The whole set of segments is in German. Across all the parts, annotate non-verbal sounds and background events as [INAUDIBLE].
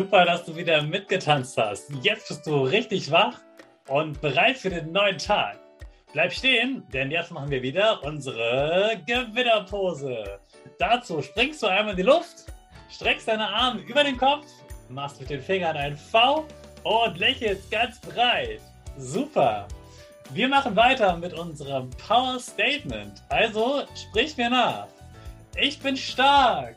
Super, dass du wieder mitgetanzt hast. Jetzt bist du richtig wach und bereit für den neuen Tag. Bleib stehen, denn jetzt machen wir wieder unsere Gewinnerpose. Dazu springst du einmal in die Luft, streckst deine Arme über den Kopf, machst mit den Fingern ein V und lächelst ganz breit. Super. Wir machen weiter mit unserem Power Statement. Also sprich mir nach. Ich bin stark.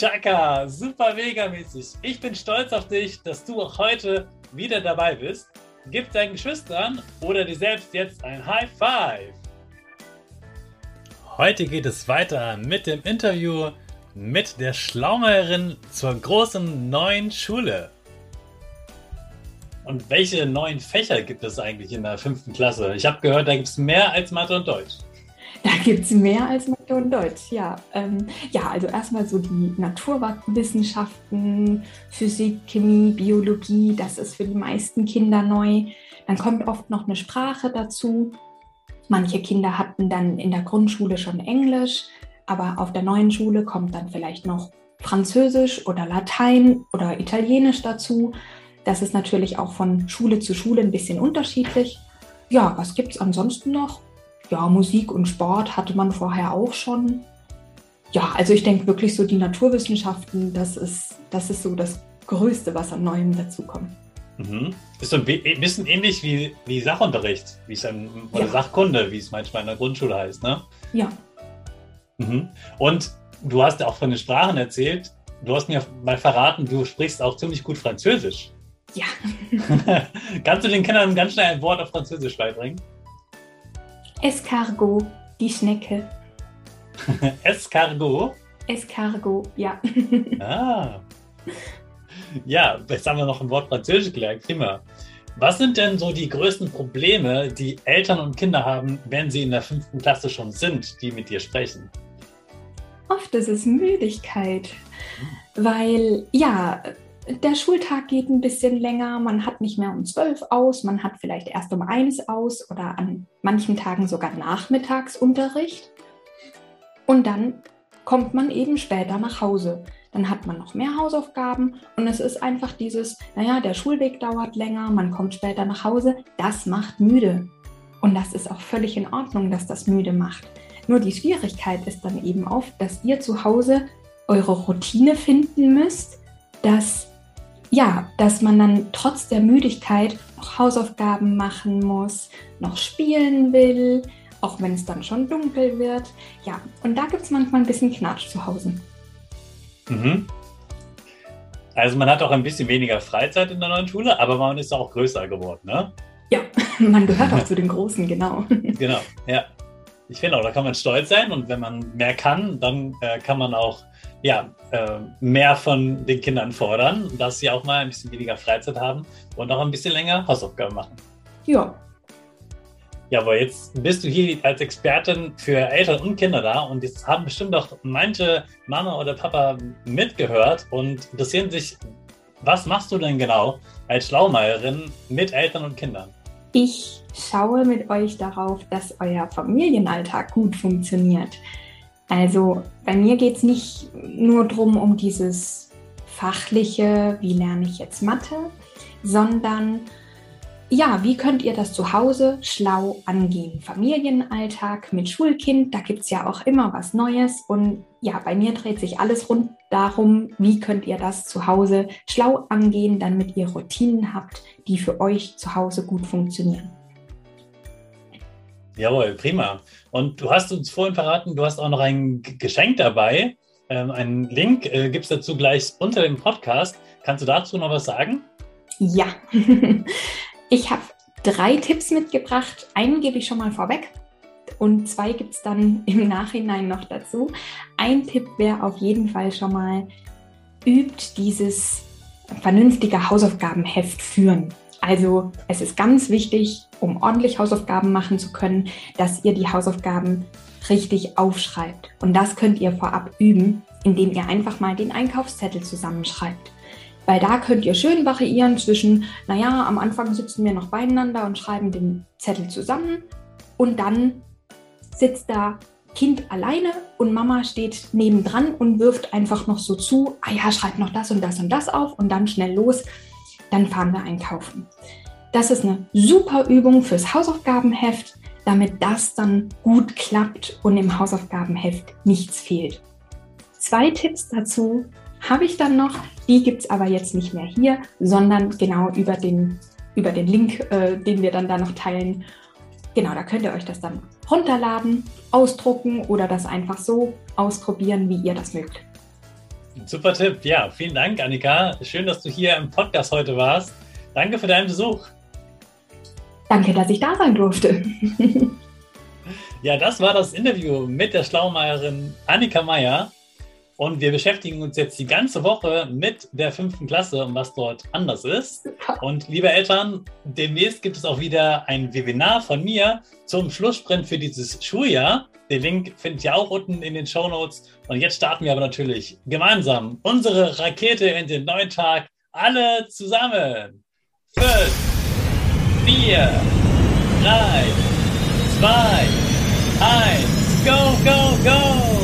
Chaka, super mega mäßig. Ich bin stolz auf dich, dass du auch heute wieder dabei bist. Gib deinen Geschwistern oder dir selbst jetzt ein High Five. Heute geht es weiter mit dem Interview mit der Schlaumeierin zur großen neuen Schule. Und welche neuen Fächer gibt es eigentlich in der fünften Klasse? Ich habe gehört, da gibt es mehr als Mathe und Deutsch. Da gibt es mehr als Mathe und Deutsch, ja. Ähm, ja, also erstmal so die Naturwissenschaften, Physik, Chemie, Biologie, das ist für die meisten Kinder neu. Dann kommt oft noch eine Sprache dazu. Manche Kinder hatten dann in der Grundschule schon Englisch, aber auf der neuen Schule kommt dann vielleicht noch Französisch oder Latein oder Italienisch dazu. Das ist natürlich auch von Schule zu Schule ein bisschen unterschiedlich. Ja, was gibt es ansonsten noch? Ja, Musik und Sport hatte man vorher auch schon. Ja, also ich denke wirklich so die Naturwissenschaften, das ist, das ist so das Größte, was an Neuem dazukommt. Mhm. Ist so ein bisschen ähnlich wie, wie Sachunterricht, wie es dann, oder ja. Sachkunde, wie es manchmal in der Grundschule heißt, ne? Ja. Mhm. Und du hast ja auch von den Sprachen erzählt. Du hast mir mal verraten, du sprichst auch ziemlich gut Französisch. Ja. [LAUGHS] Kannst du den Kindern ganz schnell ein Wort auf Französisch beibringen? Escargot, die Schnecke. [LAUGHS] Escargot? Escargot, ja. [LAUGHS] ah. Ja, jetzt haben wir noch ein Wort Französisch gelernt. Prima. Was sind denn so die größten Probleme, die Eltern und Kinder haben, wenn sie in der fünften Klasse schon sind, die mit dir sprechen? Oft ist es Müdigkeit, weil ja, der Schultag geht ein bisschen länger, man hat nicht mehr um zwölf aus, man hat vielleicht erst um eins aus oder an manchen Tagen sogar Nachmittagsunterricht. Und dann kommt man eben später nach Hause. Dann hat man noch mehr Hausaufgaben und es ist einfach dieses, naja, der Schulweg dauert länger, man kommt später nach Hause, das macht müde. Und das ist auch völlig in Ordnung, dass das müde macht. Nur die Schwierigkeit ist dann eben oft, dass ihr zu Hause eure Routine finden müsst, dass ja, dass man dann trotz der Müdigkeit noch Hausaufgaben machen muss, noch spielen will, auch wenn es dann schon dunkel wird. Ja, und da gibt es manchmal ein bisschen Knatsch zu Hause. Mhm. Also man hat auch ein bisschen weniger Freizeit in der neuen Schule, aber man ist auch größer geworden, ne? Ja, [LAUGHS] man gehört auch zu den Großen, genau. [LAUGHS] Genau, ja. Ich finde auch, da kann man stolz sein und wenn man mehr kann, dann äh, kann man auch ja, äh, mehr von den Kindern fordern, dass sie auch mal ein bisschen weniger Freizeit haben und auch ein bisschen länger Hausaufgaben machen. Ja. Ja, aber jetzt bist du hier als Expertin für Eltern und Kinder da und jetzt haben bestimmt auch manche Mama oder Papa mitgehört und interessieren sich, was machst du denn genau als Schlaumeierin mit Eltern und Kindern? Ich schaue mit euch darauf, dass euer Familienalltag gut funktioniert. Also bei mir geht es nicht nur darum, um dieses fachliche, wie lerne ich jetzt Mathe, sondern ja, wie könnt ihr das zu Hause schlau angehen? Familienalltag mit Schulkind, da gibt es ja auch immer was Neues. Und ja, bei mir dreht sich alles rund darum, wie könnt ihr das zu Hause schlau angehen, damit ihr Routinen habt, die für euch zu Hause gut funktionieren. Jawohl, prima. Und du hast uns vorhin verraten, du hast auch noch ein Geschenk dabei. Ähm, einen Link äh, gibt es dazu gleich unter dem Podcast. Kannst du dazu noch was sagen? Ja, [LAUGHS] ich habe drei Tipps mitgebracht. Einen gebe ich schon mal vorweg und zwei gibt es dann im Nachhinein noch dazu. Ein Tipp wäre auf jeden Fall schon mal, übt dieses vernünftige Hausaufgabenheft führen. Also es ist ganz wichtig, um ordentlich Hausaufgaben machen zu können, dass ihr die Hausaufgaben richtig aufschreibt. Und das könnt ihr vorab üben, indem ihr einfach mal den Einkaufszettel zusammenschreibt. Weil da könnt ihr schön variieren zwischen, naja, am Anfang sitzen wir noch beieinander und schreiben den Zettel zusammen und dann sitzt da Kind alleine und Mama steht nebendran und wirft einfach noch so zu, ah ja, schreibt noch das und das und das auf und dann schnell los dann fahren wir einkaufen. Das ist eine super Übung fürs Hausaufgabenheft, damit das dann gut klappt und im Hausaufgabenheft nichts fehlt. Zwei Tipps dazu habe ich dann noch, die gibt es aber jetzt nicht mehr hier, sondern genau über den, über den Link, äh, den wir dann da noch teilen. Genau, da könnt ihr euch das dann runterladen, ausdrucken oder das einfach so ausprobieren, wie ihr das mögt. Super Tipp. Ja, vielen Dank, Annika. Schön, dass du hier im Podcast heute warst. Danke für deinen Besuch. Danke, dass ich da sein durfte. [LAUGHS] ja, das war das Interview mit der Schlaumeierin Annika Meier. Und wir beschäftigen uns jetzt die ganze Woche mit der fünften Klasse und was dort anders ist. Und liebe Eltern, demnächst gibt es auch wieder ein Webinar von mir zum Schlusssprint für dieses Schuljahr. Den Link findet ihr auch unten in den Show Notes. Und jetzt starten wir aber natürlich gemeinsam unsere Rakete in den neuen Tag. Alle zusammen. Fünf, vier, drei, zwei, eins, go, go, go!